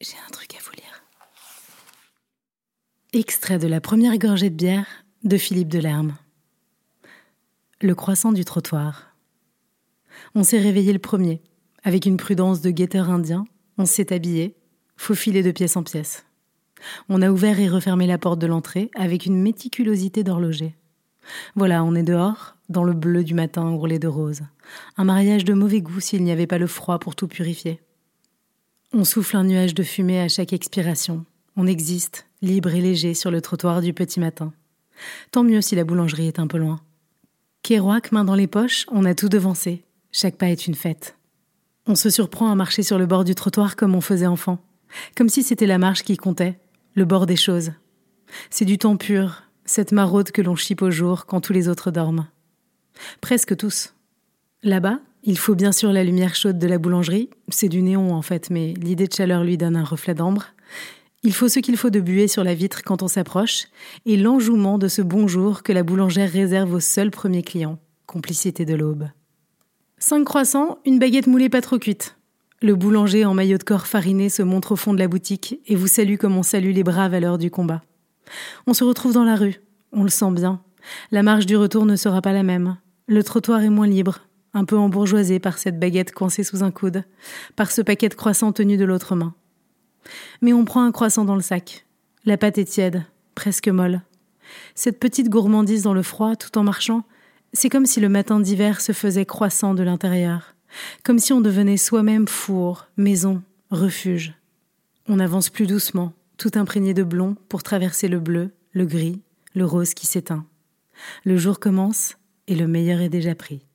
J'ai un truc à vous lire. Extrait de la première gorgée de bière de Philippe Delerme. Le croissant du trottoir. On s'est réveillé le premier. Avec une prudence de guetteur indien, on s'est habillé, faufilé de pièce en pièce. On a ouvert et refermé la porte de l'entrée avec une méticulosité d'horloger. Voilà, on est dehors, dans le bleu du matin ourlé de rose. Un mariage de mauvais goût s'il n'y avait pas le froid pour tout purifier. On souffle un nuage de fumée à chaque expiration. On existe, libre et léger, sur le trottoir du petit matin. Tant mieux si la boulangerie est un peu loin. Kérouac, main dans les poches, on a tout devancé. Chaque pas est une fête. On se surprend à marcher sur le bord du trottoir comme on faisait enfant. Comme si c'était la marche qui comptait, le bord des choses. C'est du temps pur, cette maraude que l'on chipe au jour quand tous les autres dorment. Presque tous. Là-bas, il faut bien sûr la lumière chaude de la boulangerie, c'est du néon en fait, mais l'idée de chaleur lui donne un reflet d'ambre. Il faut ce qu'il faut de buée sur la vitre quand on s'approche, et l'enjouement de ce bonjour que la boulangère réserve aux seuls premiers clients. Complicité de l'aube. Cinq croissants, une baguette moulée pas trop cuite. Le boulanger en maillot de corps fariné se montre au fond de la boutique et vous salue comme on salue les braves à l'heure du combat. On se retrouve dans la rue, on le sent bien. La marche du retour ne sera pas la même. Le trottoir est moins libre, un peu embourgeoisé par cette baguette coincée sous un coude, par ce paquet de croissants tenu de l'autre main. Mais on prend un croissant dans le sac. La pâte est tiède, presque molle. Cette petite gourmandise dans le froid, tout en marchant, c'est comme si le matin d'hiver se faisait croissant de l'intérieur, comme si on devenait soi-même four, maison, refuge. On avance plus doucement, tout imprégné de blond, pour traverser le bleu, le gris, le rose qui s'éteint. Le jour commence et le meilleur est déjà pris.